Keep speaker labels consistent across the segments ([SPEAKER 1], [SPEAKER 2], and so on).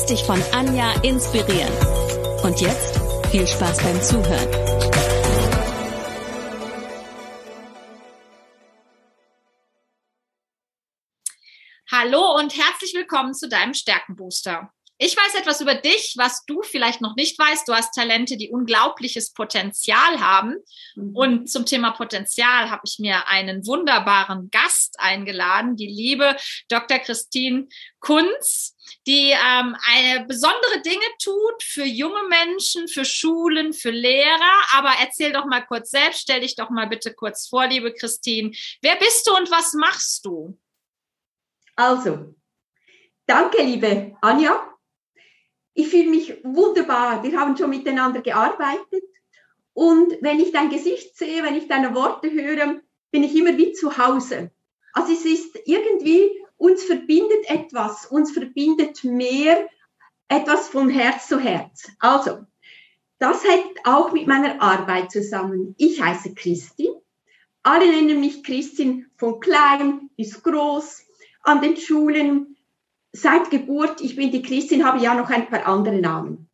[SPEAKER 1] Lass dich von Anja inspirieren. Und jetzt viel Spaß beim Zuhören.
[SPEAKER 2] Hallo und herzlich willkommen zu deinem Stärkenbooster. Ich weiß etwas über dich, was du vielleicht noch nicht weißt. Du hast Talente, die unglaubliches Potenzial haben. Mhm. Und zum Thema Potenzial habe ich mir einen wunderbaren Gast eingeladen, die liebe Dr. Christine Kunz, die ähm, eine besondere Dinge tut für junge Menschen, für Schulen, für Lehrer. Aber erzähl doch mal kurz selbst, stell dich doch mal bitte kurz vor, liebe Christine. Wer bist du und was machst du?
[SPEAKER 3] Also, danke, liebe Anja ich fühle mich wunderbar. Wir haben schon miteinander gearbeitet. Und wenn ich dein Gesicht sehe, wenn ich deine Worte höre, bin ich immer wie zu Hause. Also es ist irgendwie, uns verbindet etwas, uns verbindet mehr etwas von Herz zu Herz. Also, das hängt auch mit meiner Arbeit zusammen. Ich heiße Christin. Alle nennen mich Christin von klein bis groß. An den Schulen seit Geburt, ich bin die Christin, habe ja noch ein paar andere Namen.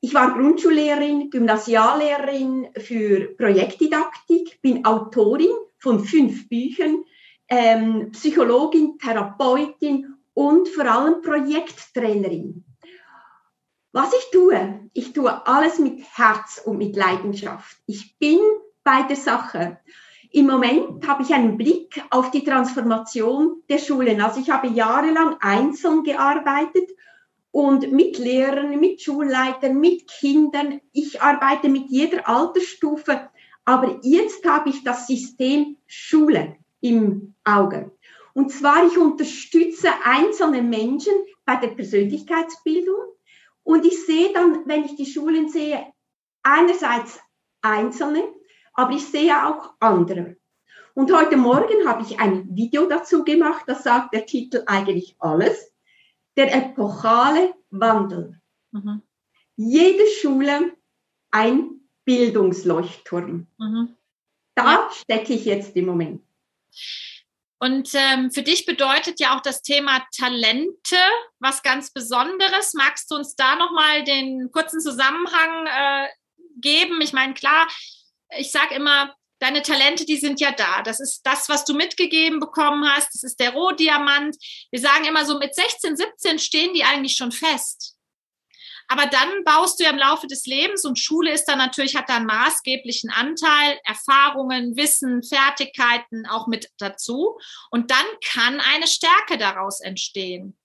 [SPEAKER 3] Ich war Grundschullehrerin, Gymnasiallehrerin für Projektdidaktik, bin Autorin von fünf Büchern, ähm, Psychologin, Therapeutin und vor allem Projekttrainerin. Was ich tue, ich tue alles mit Herz und mit Leidenschaft. Ich bin bei der Sache. Im Moment habe ich einen Blick auf die Transformation der Schulen. Also ich habe jahrelang einzeln gearbeitet und mit Lehrern, mit Schulleitern, mit Kindern. Ich arbeite mit jeder Altersstufe. Aber jetzt habe ich das System Schule im Auge. Und zwar, ich unterstütze einzelne Menschen bei der Persönlichkeitsbildung. Und ich sehe dann, wenn ich die Schulen sehe, einerseits Einzelne, aber ich sehe auch andere. Und heute Morgen habe ich ein Video dazu gemacht, das sagt der Titel eigentlich alles. Der epochale Wandel. Mhm. Jede Schule ein Bildungsleuchtturm. Mhm. Da ja. stecke ich jetzt im Moment.
[SPEAKER 2] Und ähm, für dich bedeutet ja auch das Thema Talente was ganz Besonderes. Magst du uns da nochmal den kurzen Zusammenhang äh, geben? Ich meine, klar, ich sage immer, deine Talente, die sind ja da. Das ist das, was du mitgegeben bekommen hast. Das ist der Rohdiamant. Wir sagen immer so, mit 16, 17 stehen die eigentlich schon fest. Aber dann baust du ja im Laufe des Lebens und Schule ist dann natürlich, hat da einen maßgeblichen Anteil, Erfahrungen, Wissen, Fertigkeiten auch mit dazu. Und dann kann eine Stärke daraus entstehen.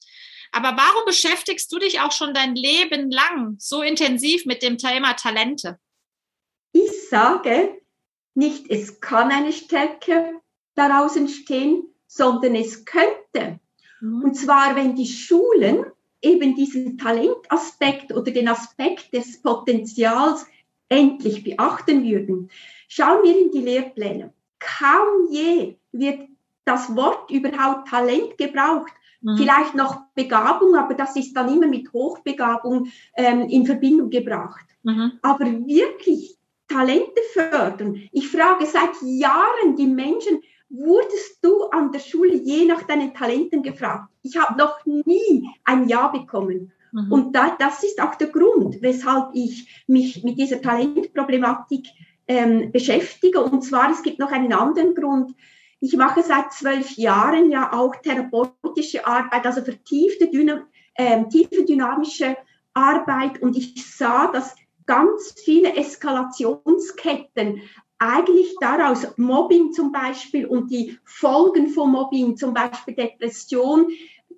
[SPEAKER 2] Aber warum beschäftigst du dich auch schon dein Leben lang so intensiv mit dem Thema Talente?
[SPEAKER 3] Ich sage nicht, es kann eine Stärke daraus entstehen, sondern es könnte. Mhm. Und zwar, wenn die Schulen eben diesen Talentaspekt oder den Aspekt des Potenzials endlich beachten würden. Schauen wir in die Lehrpläne. Kaum je wird das Wort überhaupt Talent gebraucht. Mhm. Vielleicht noch Begabung, aber das ist dann immer mit Hochbegabung ähm, in Verbindung gebracht. Mhm. Aber wirklich Talente fördern. Ich frage seit Jahren die Menschen, wurdest du an der Schule je nach deinen Talenten gefragt? Ich habe noch nie ein Ja bekommen. Mhm. Und da, das ist auch der Grund, weshalb ich mich mit dieser Talentproblematik ähm, beschäftige. Und zwar, es gibt noch einen anderen Grund. Ich mache seit zwölf Jahren ja auch therapeutische Arbeit, also vertiefte, dynam äh, tiefe dynamische Arbeit. Und ich sah, dass ganz viele Eskalationsketten eigentlich daraus Mobbing zum Beispiel und die Folgen von Mobbing, zum Beispiel Depression,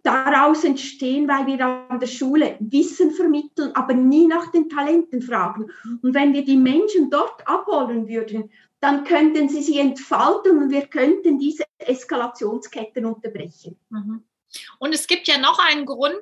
[SPEAKER 3] daraus entstehen, weil wir an der Schule Wissen vermitteln, aber nie nach den Talenten fragen. Und wenn wir die Menschen dort abholen würden, dann könnten sie sich entfalten und wir könnten diese Eskalationsketten unterbrechen.
[SPEAKER 2] Mhm. Und es gibt ja noch einen Grund,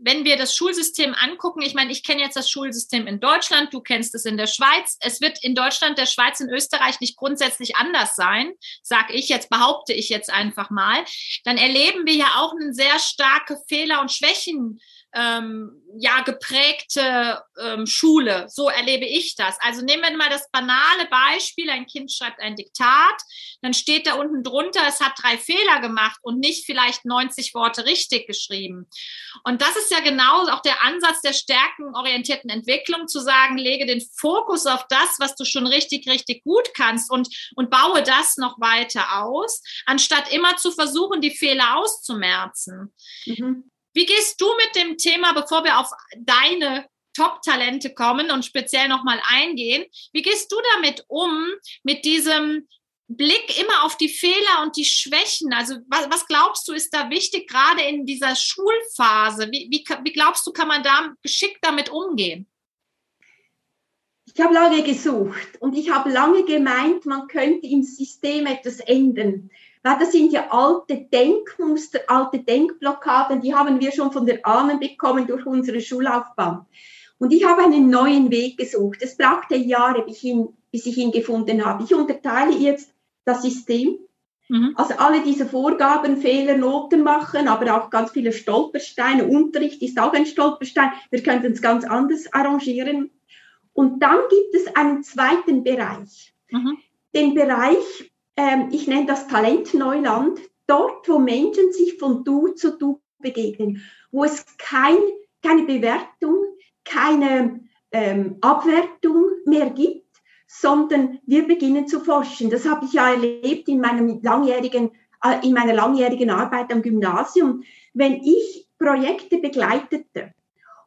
[SPEAKER 2] wenn wir das Schulsystem angucken, ich meine, ich kenne jetzt das Schulsystem in Deutschland, du kennst es in der Schweiz. Es wird in Deutschland, der Schweiz, in Österreich nicht grundsätzlich anders sein, sage ich jetzt, behaupte ich jetzt einfach mal. Dann erleben wir ja auch eine sehr starke Fehler- und Schwächen ähm, ja geprägte ähm, Schule. So erlebe ich das. Also nehmen wir mal das banale Beispiel: Ein Kind schreibt ein Diktat, dann steht da unten drunter, es hat drei Fehler gemacht und nicht vielleicht 90 Worte richtig geschrieben. Und das ist ja genau auch der Ansatz der stärkenorientierten Entwicklung, zu sagen, lege den Fokus auf das, was du schon richtig, richtig gut kannst und, und baue das noch weiter aus, anstatt immer zu versuchen, die Fehler auszumerzen. Mhm. Wie gehst du mit dem Thema, bevor wir auf deine Top-Talente kommen und speziell nochmal eingehen, wie gehst du damit um, mit diesem Blick immer auf die Fehler und die Schwächen? Also was, was glaubst du, ist da wichtig, gerade in dieser Schulphase? Wie, wie, wie glaubst du, kann man da geschickt damit umgehen?
[SPEAKER 3] Ich habe lange gesucht und ich habe lange gemeint, man könnte im System etwas ändern. Weil das sind ja alte Denkmuster, alte Denkblockaden, die haben wir schon von der Ahnen bekommen durch unsere Schullaufbahn. Und ich habe einen neuen Weg gesucht. Es brauchte Jahre, bis ich ihn, bis ich ihn gefunden habe. Ich unterteile jetzt das System. Mhm. Also alle diese Vorgaben, Fehler, Noten machen, aber auch ganz viele Stolpersteine. Unterricht ist auch ein Stolperstein. Wir könnten es ganz anders arrangieren. Und dann gibt es einen zweiten Bereich. Mhm. Den Bereich ähm, ich nenne das Talentneuland, dort, wo Menschen sich von Du zu Du begegnen, wo es kein, keine Bewertung, keine ähm, Abwertung mehr gibt, sondern wir beginnen zu forschen. Das habe ich ja erlebt in, meinem langjährigen, äh, in meiner langjährigen Arbeit am Gymnasium. Wenn ich Projekte begleitete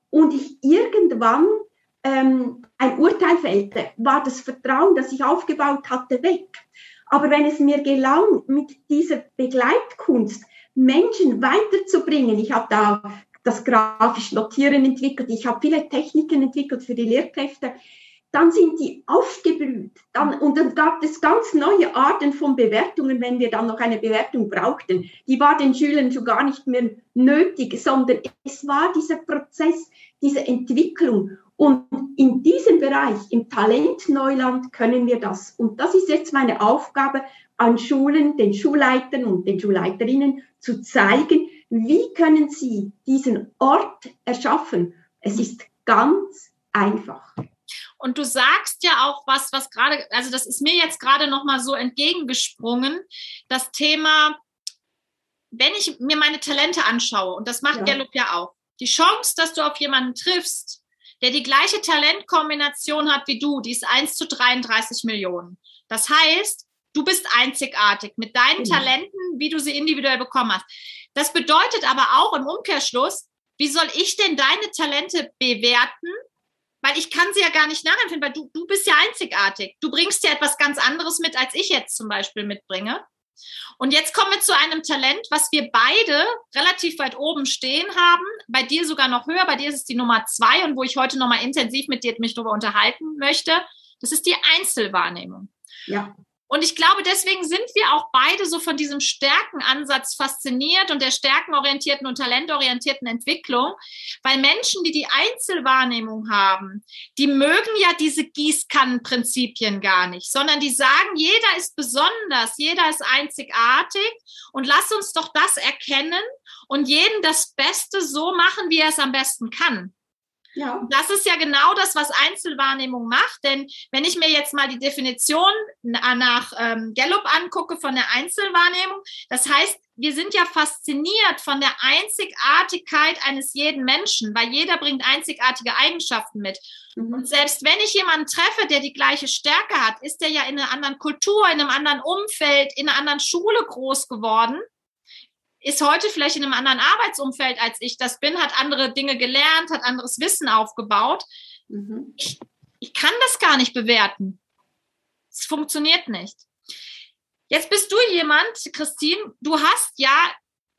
[SPEAKER 3] und ich irgendwann ähm, ein Urteil fällte, war das Vertrauen, das ich aufgebaut hatte, weg. Aber wenn es mir gelang, mit dieser Begleitkunst Menschen weiterzubringen, ich habe da das grafisch Notieren entwickelt, ich habe viele Techniken entwickelt für die Lehrkräfte, dann sind die aufgeblüht. Dann, und dann gab es ganz neue Arten von Bewertungen, wenn wir dann noch eine Bewertung brauchten. Die war den Schülern schon gar nicht mehr nötig, sondern es war dieser Prozess, diese Entwicklung. Und in diesem Bereich, im Talentneuland, können wir das. Und das ist jetzt meine Aufgabe an Schulen, den Schulleitern und den Schulleiterinnen zu zeigen, wie können sie diesen Ort erschaffen. Es ist ganz einfach.
[SPEAKER 2] Und du sagst ja auch was, was gerade, also das ist mir jetzt gerade noch mal so entgegengesprungen, das Thema, wenn ich mir meine Talente anschaue, und das macht ja. Gallup ja auch, die Chance, dass du auf jemanden triffst, der die gleiche Talentkombination hat wie du, die ist 1 zu 33 Millionen. Das heißt, du bist einzigartig mit deinen genau. Talenten, wie du sie individuell bekommen hast. Das bedeutet aber auch im Umkehrschluss, wie soll ich denn deine Talente bewerten? Weil ich kann sie ja gar nicht nachempfinden, weil du, du bist ja einzigartig. Du bringst ja etwas ganz anderes mit, als ich jetzt zum Beispiel mitbringe. Und jetzt kommen wir zu einem Talent, was wir beide relativ weit oben stehen haben. Bei dir sogar noch höher. Bei dir ist es die Nummer zwei und wo ich heute nochmal intensiv mit dir mich darüber unterhalten möchte. Das ist die Einzelwahrnehmung. Ja. Und ich glaube, deswegen sind wir auch beide so von diesem Stärkenansatz fasziniert und der stärkenorientierten und talentorientierten Entwicklung, weil Menschen, die die Einzelwahrnehmung haben, die mögen ja diese Gießkannenprinzipien gar nicht, sondern die sagen, jeder ist besonders, jeder ist einzigartig und lass uns doch das erkennen und jeden das Beste so machen, wie er es am besten kann. Ja. Das ist ja genau das, was Einzelwahrnehmung macht. Denn wenn ich mir jetzt mal die Definition nach ähm, Gallup angucke von der Einzelwahrnehmung, das heißt, wir sind ja fasziniert von der Einzigartigkeit eines jeden Menschen, weil jeder bringt einzigartige Eigenschaften mit. Mhm. Und selbst wenn ich jemanden treffe, der die gleiche Stärke hat, ist der ja in einer anderen Kultur, in einem anderen Umfeld, in einer anderen Schule groß geworden ist heute vielleicht in einem anderen Arbeitsumfeld, als ich das bin, hat andere Dinge gelernt, hat anderes Wissen aufgebaut. Mhm. Ich, ich kann das gar nicht bewerten. Es funktioniert nicht. Jetzt bist du jemand, Christine, du hast ja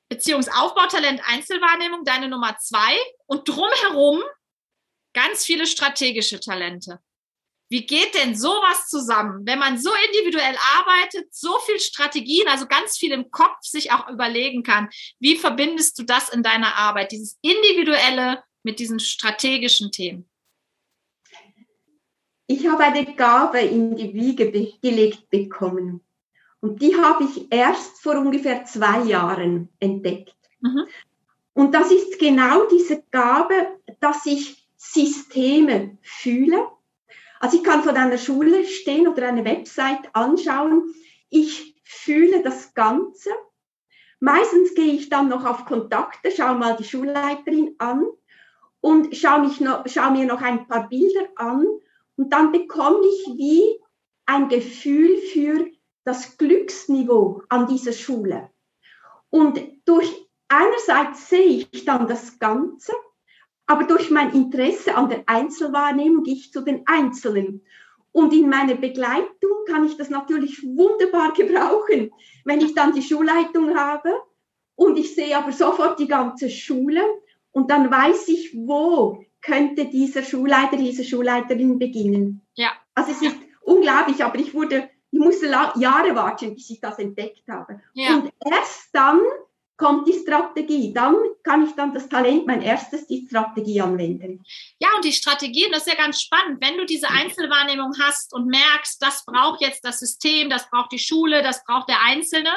[SPEAKER 2] Beziehungsaufbautalent, Einzelwahrnehmung, deine Nummer zwei und drumherum ganz viele strategische Talente. Wie geht denn sowas zusammen, wenn man so individuell arbeitet, so viel Strategien, also ganz viel im Kopf sich auch überlegen kann? Wie verbindest du das in deiner Arbeit, dieses individuelle mit diesen strategischen Themen?
[SPEAKER 3] Ich habe eine Gabe in die Wiege gelegt bekommen. Und die habe ich erst vor ungefähr zwei Jahren entdeckt. Mhm. Und das ist genau diese Gabe, dass ich Systeme fühle also ich kann von einer Schule stehen oder eine Website anschauen. Ich fühle das Ganze. Meistens gehe ich dann noch auf Kontakte, schaue mal die Schulleiterin an und schaue, mich noch, schaue mir noch ein paar Bilder an. Und dann bekomme ich wie ein Gefühl für das Glücksniveau an dieser Schule. Und durch einerseits sehe ich dann das Ganze aber durch mein Interesse an der Einzelwahrnehmung gehe ich zu den Einzelnen. Und in meiner Begleitung kann ich das natürlich wunderbar gebrauchen, wenn ich dann die Schulleitung habe und ich sehe aber sofort die ganze Schule und dann weiß ich, wo könnte dieser Schulleiter, diese Schulleiterin beginnen. Ja. Also es ist ja. unglaublich, aber ich wurde, ich musste Jahre warten, bis ich das entdeckt habe. Ja. Und erst dann kommt die Strategie. Dann kann ich dann das Talent, mein erstes, die Strategie anwenden.
[SPEAKER 2] Ja, und die Strategie, das ist ja ganz spannend, wenn du diese Einzelwahrnehmung hast und merkst, das braucht jetzt das System, das braucht die Schule, das braucht der Einzelne,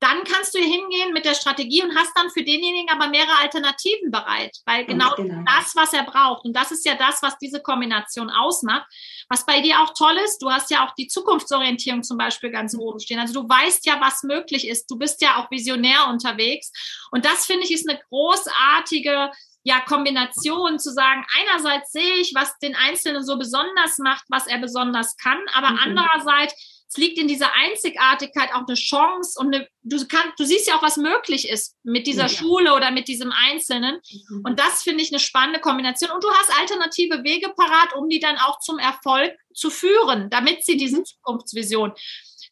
[SPEAKER 2] dann kannst du hingehen mit der Strategie und hast dann für denjenigen aber mehrere Alternativen bereit, weil genau, genau, das, was er braucht. Und das ist ja das, was diese Kombination ausmacht. Was bei dir auch toll ist, du hast ja auch die Zukunftsorientierung zum Beispiel ganz oben stehen. Also du weißt ja, was möglich ist. Du bist ja auch visionär unterwegs. Und das finde ich ist eine großartige ja, Kombination zu sagen, einerseits sehe ich, was den Einzelnen so besonders macht, was er besonders kann, aber mhm. andererseits es liegt in dieser Einzigartigkeit auch eine Chance und eine, du kannst, du siehst ja auch, was möglich ist mit dieser ja. Schule oder mit diesem Einzelnen. Mhm. Und das finde ich eine spannende Kombination. Und du hast alternative Wege parat, um die dann auch zum Erfolg zu führen, damit sie diese mhm. Zukunftsvision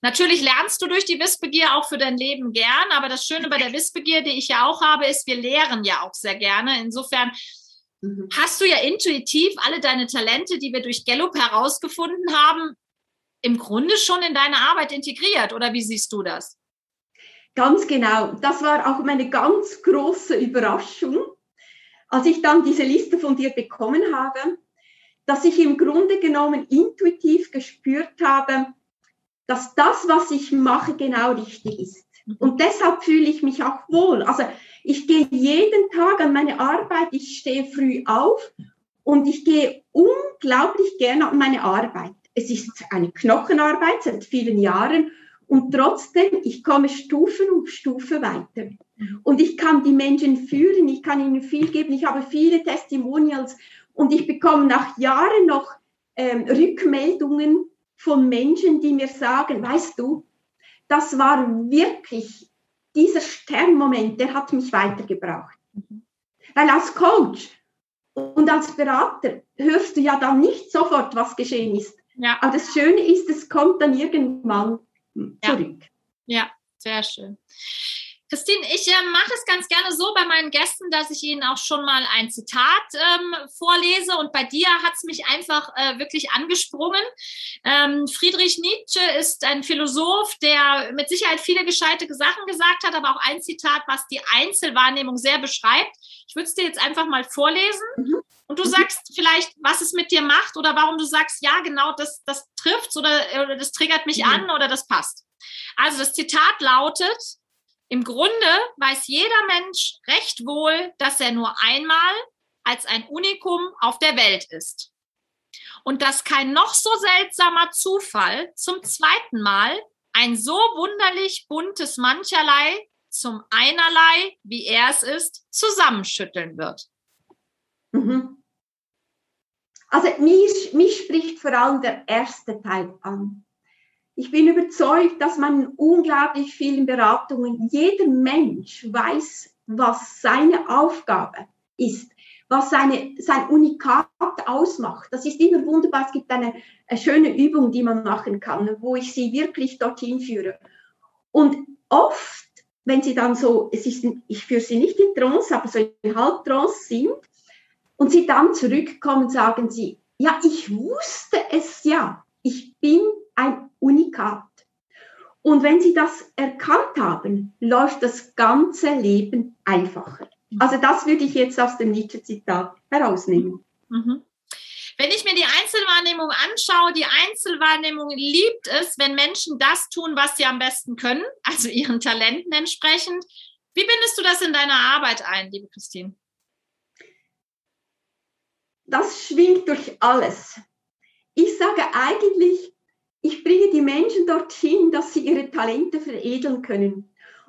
[SPEAKER 2] Natürlich lernst du durch die Wissbegier auch für dein Leben gern, aber das Schöne bei der Wissbegier, die ich ja auch habe, ist, wir lehren ja auch sehr gerne. Insofern mhm. hast du ja intuitiv alle deine Talente, die wir durch Gallup herausgefunden haben, im Grunde schon in deine Arbeit integriert. Oder wie siehst du das?
[SPEAKER 3] Ganz genau. Das war auch meine ganz große Überraschung, als ich dann diese Liste von dir bekommen habe, dass ich im Grunde genommen intuitiv gespürt habe, dass das, was ich mache, genau richtig ist. Mhm. Und deshalb fühle ich mich auch wohl. Also ich gehe jeden Tag an meine Arbeit, ich stehe früh auf und ich gehe unglaublich gerne an meine Arbeit es ist eine Knochenarbeit seit vielen Jahren und trotzdem, ich komme Stufen um Stufe weiter. Und ich kann die Menschen führen, ich kann ihnen viel geben, ich habe viele Testimonials und ich bekomme nach Jahren noch ähm, Rückmeldungen von Menschen, die mir sagen, weißt du, das war wirklich dieser Sternmoment, der hat mich weitergebracht. Weil als Coach und als Berater hörst du ja dann nicht sofort, was geschehen ist. Ja. Aber das Schöne ist, es kommt dann irgendwann zurück.
[SPEAKER 2] Ja, ja sehr schön. Christine, ich äh, mache es ganz gerne so bei meinen Gästen, dass ich ihnen auch schon mal ein Zitat ähm, vorlese. Und bei dir hat es mich einfach äh, wirklich angesprungen. Ähm, Friedrich Nietzsche ist ein Philosoph, der mit Sicherheit viele gescheite Sachen gesagt hat, aber auch ein Zitat, was die Einzelwahrnehmung sehr beschreibt. Ich würde es dir jetzt einfach mal vorlesen. Mhm. Und du mhm. sagst vielleicht, was es mit dir macht oder warum du sagst, ja, genau, das, das trifft oder, oder das triggert mich mhm. an oder das passt. Also das Zitat lautet, im Grunde weiß jeder Mensch recht wohl, dass er nur einmal als ein Unikum auf der Welt ist. Und dass kein noch so seltsamer Zufall zum zweiten Mal ein so wunderlich buntes Mancherlei zum einerlei, wie er es ist, zusammenschütteln wird.
[SPEAKER 3] Mhm. Also mich, mich spricht vor allem der erste Teil an. Ich bin überzeugt, dass man unglaublich vielen Beratungen, jeder Mensch weiß, was seine Aufgabe ist, was seine, sein Unikat ausmacht. Das ist immer wunderbar. Es gibt eine, eine schöne Übung, die man machen kann, wo ich sie wirklich dorthin führe. Und oft, wenn sie dann so, es ist, ich führe sie nicht in Trance, aber so in Halbtrance sind, und sie dann zurückkommen, sagen sie, ja, ich wusste es ja. Ich bin ein Unikat. Und wenn Sie das erkannt haben, läuft das ganze Leben einfacher. Also das würde ich jetzt aus dem Nietzsche-Zitat herausnehmen. Mhm.
[SPEAKER 2] Wenn ich mir die Einzelwahrnehmung anschaue, die Einzelwahrnehmung liebt es, wenn Menschen das tun, was sie am besten können, also ihren Talenten entsprechend. Wie bindest du das in deiner Arbeit ein, liebe Christine?
[SPEAKER 3] Das schwingt durch alles. Ich sage eigentlich, ich bringe die Menschen dorthin, dass sie ihre Talente veredeln können.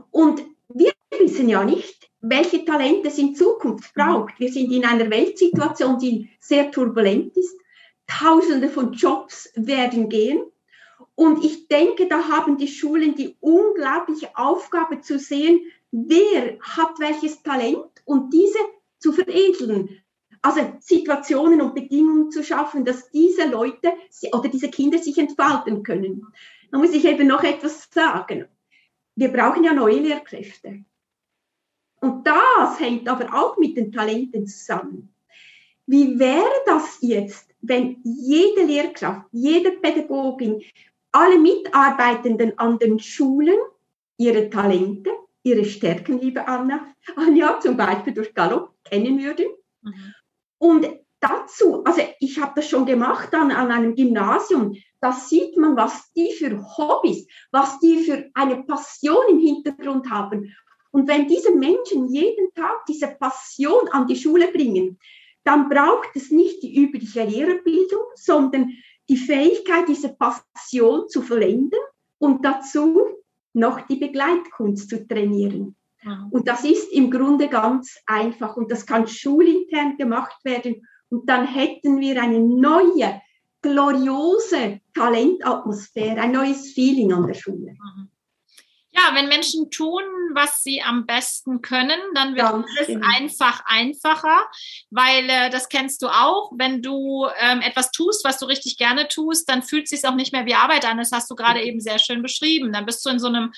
[SPEAKER 3] Und wir wissen ja nicht, welche Talente es in Zukunft braucht. Wir sind in einer Weltsituation, die sehr turbulent ist. Tausende von Jobs werden gehen. Und ich denke, da haben die Schulen die unglaubliche Aufgabe zu sehen, wer hat welches Talent und diese zu veredeln also Situationen und Bedingungen zu schaffen, dass diese Leute oder diese Kinder sich entfalten können. Da muss ich eben noch etwas sagen. Wir brauchen ja neue Lehrkräfte. Und das hängt aber auch mit den Talenten zusammen. Wie wäre das jetzt, wenn jede Lehrkraft, jede Pädagogin, alle Mitarbeitenden an den Schulen ihre Talente, ihre Stärken, liebe Anna, Anja, zum Beispiel durch Gallup kennen würden mhm. Und dazu, also ich habe das schon gemacht an, an einem Gymnasium, da sieht man, was die für Hobbys, was die für eine Passion im Hintergrund haben. Und wenn diese Menschen jeden Tag diese Passion an die Schule bringen, dann braucht es nicht die übliche Lehrerbildung, sondern die Fähigkeit, diese Passion zu vollenden und dazu noch die Begleitkunst zu trainieren. Und das ist im Grunde ganz einfach und das kann schulintern gemacht werden. Und dann hätten wir eine neue, gloriose Talentatmosphäre, ein neues Feeling an der Schule. Mhm.
[SPEAKER 2] Ja, wenn Menschen tun, was sie am besten können, dann wird Ganz alles genau. einfach einfacher, weil äh, das kennst du auch. Wenn du ähm, etwas tust, was du richtig gerne tust, dann fühlt es sich auch nicht mehr wie Arbeit an. Das hast du gerade eben sehr schön beschrieben. Dann bist du in so einem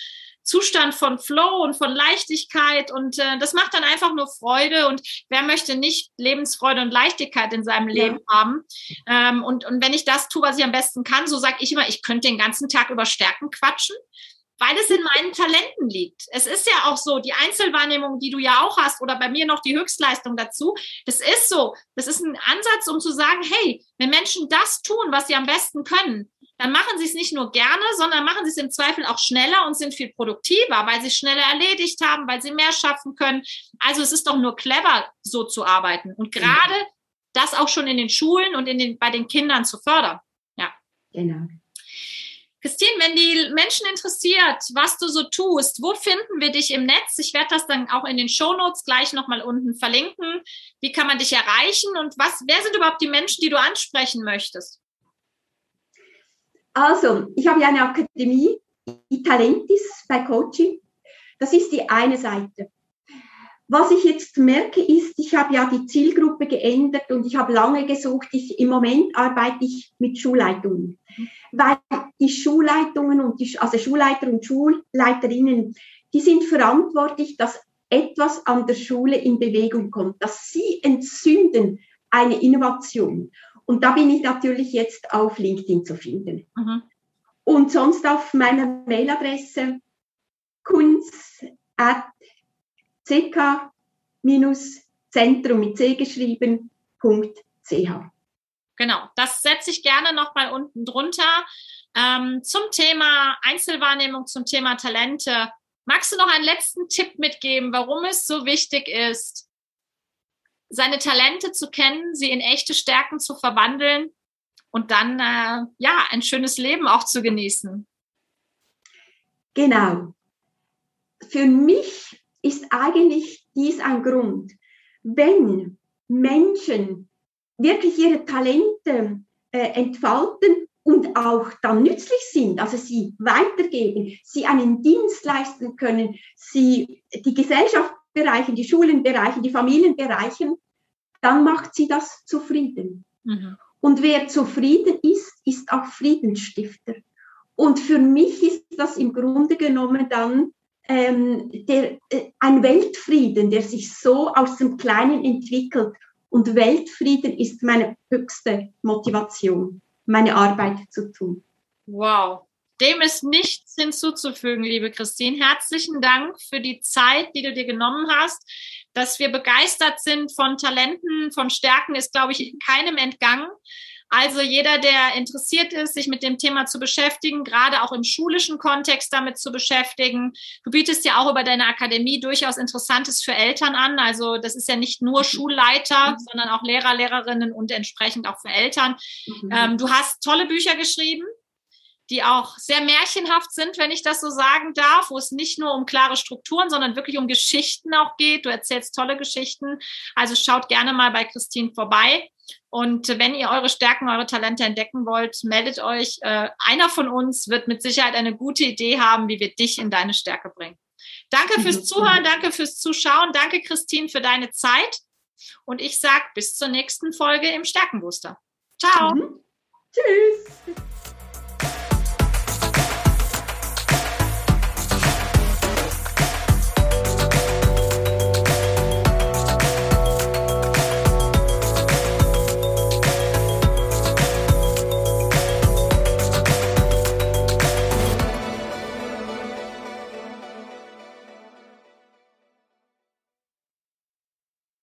[SPEAKER 2] Zustand von Flow und von Leichtigkeit und äh, das macht dann einfach nur Freude und wer möchte nicht Lebensfreude und Leichtigkeit in seinem Leben ja. haben ähm, und, und wenn ich das tue, was ich am besten kann, so sage ich immer, ich könnte den ganzen Tag über Stärken quatschen, weil es in meinen Talenten liegt. Es ist ja auch so, die Einzelwahrnehmung, die du ja auch hast, oder bei mir noch die Höchstleistung dazu, das ist so. Das ist ein Ansatz, um zu sagen, hey, wenn Menschen das tun, was sie am besten können, dann machen sie es nicht nur gerne, sondern machen sie es im Zweifel auch schneller und sind viel produktiver, weil sie es schneller erledigt haben, weil sie mehr schaffen können. Also es ist doch nur clever, so zu arbeiten und gerade das auch schon in den Schulen und in den, bei den Kindern zu fördern. Ja. Genau. Christine, wenn die Menschen interessiert, was du so tust, wo finden wir dich im Netz? Ich werde das dann auch in den Shownotes gleich nochmal unten verlinken. Wie kann man dich erreichen und was, wer sind überhaupt die Menschen, die du ansprechen möchtest?
[SPEAKER 3] Also, ich habe ja eine Akademie, Talentis bei Coaching. Das ist die eine Seite. Was ich jetzt merke, ist, ich habe ja die Zielgruppe geändert und ich habe lange gesucht. Ich, Im Moment arbeite ich mit Schulleitungen, weil die Schulleitungen und die, also Schulleiter und Schulleiterinnen, die sind verantwortlich, dass etwas an der Schule in Bewegung kommt, dass sie entzünden eine Innovation. Und da bin ich natürlich jetzt auf LinkedIn zu finden. Mhm. Und sonst auf meiner Mailadresse kunz.ck-zentrum mit C geschrieben.ch.
[SPEAKER 2] Genau, das setze ich gerne noch mal unten drunter. Ähm, zum Thema Einzelwahrnehmung, zum Thema Talente. Magst du noch einen letzten Tipp mitgeben, warum es so wichtig ist, seine Talente zu kennen, sie in echte Stärken zu verwandeln und dann äh, ja ein schönes Leben auch zu genießen.
[SPEAKER 3] Genau. Für mich ist eigentlich dies ein Grund, wenn Menschen wirklich ihre Talente äh, entfalten und auch dann nützlich sind, also sie weitergeben, sie einen Dienst leisten können, sie die Gesellschaft bereichen, die Schulen bereichen, die Familien bereichen, dann macht sie das zufrieden. Mhm. Und wer zufrieden ist, ist auch Friedensstifter. Und für mich ist das im Grunde genommen dann ähm, der, äh, ein Weltfrieden, der sich so aus dem Kleinen entwickelt Und Weltfrieden ist meine höchste Motivation, meine Arbeit zu tun.
[SPEAKER 2] Wow. Dem ist nichts hinzuzufügen, liebe Christine. Herzlichen Dank für die Zeit, die du dir genommen hast. Dass wir begeistert sind von Talenten, von Stärken, ist, glaube ich, keinem entgangen. Also jeder, der interessiert ist, sich mit dem Thema zu beschäftigen, gerade auch im schulischen Kontext damit zu beschäftigen. Du bietest ja auch über deine Akademie durchaus Interessantes für Eltern an. Also das ist ja nicht nur Schulleiter, mhm. sondern auch Lehrer, Lehrerinnen und entsprechend auch für Eltern. Mhm. Ähm, du hast tolle Bücher geschrieben die auch sehr märchenhaft sind, wenn ich das so sagen darf, wo es nicht nur um klare Strukturen, sondern wirklich um Geschichten auch geht. Du erzählst tolle Geschichten. Also schaut gerne mal bei Christine vorbei. Und wenn ihr eure Stärken, eure Talente entdecken wollt, meldet euch. Äh, einer von uns wird mit Sicherheit eine gute Idee haben, wie wir dich in deine Stärke bringen. Danke fürs Zuhören, danke fürs Zuschauen, danke Christine für deine Zeit. Und ich sage bis zur nächsten Folge im Stärkenbooster. Ciao. Mhm.
[SPEAKER 3] Tschüss.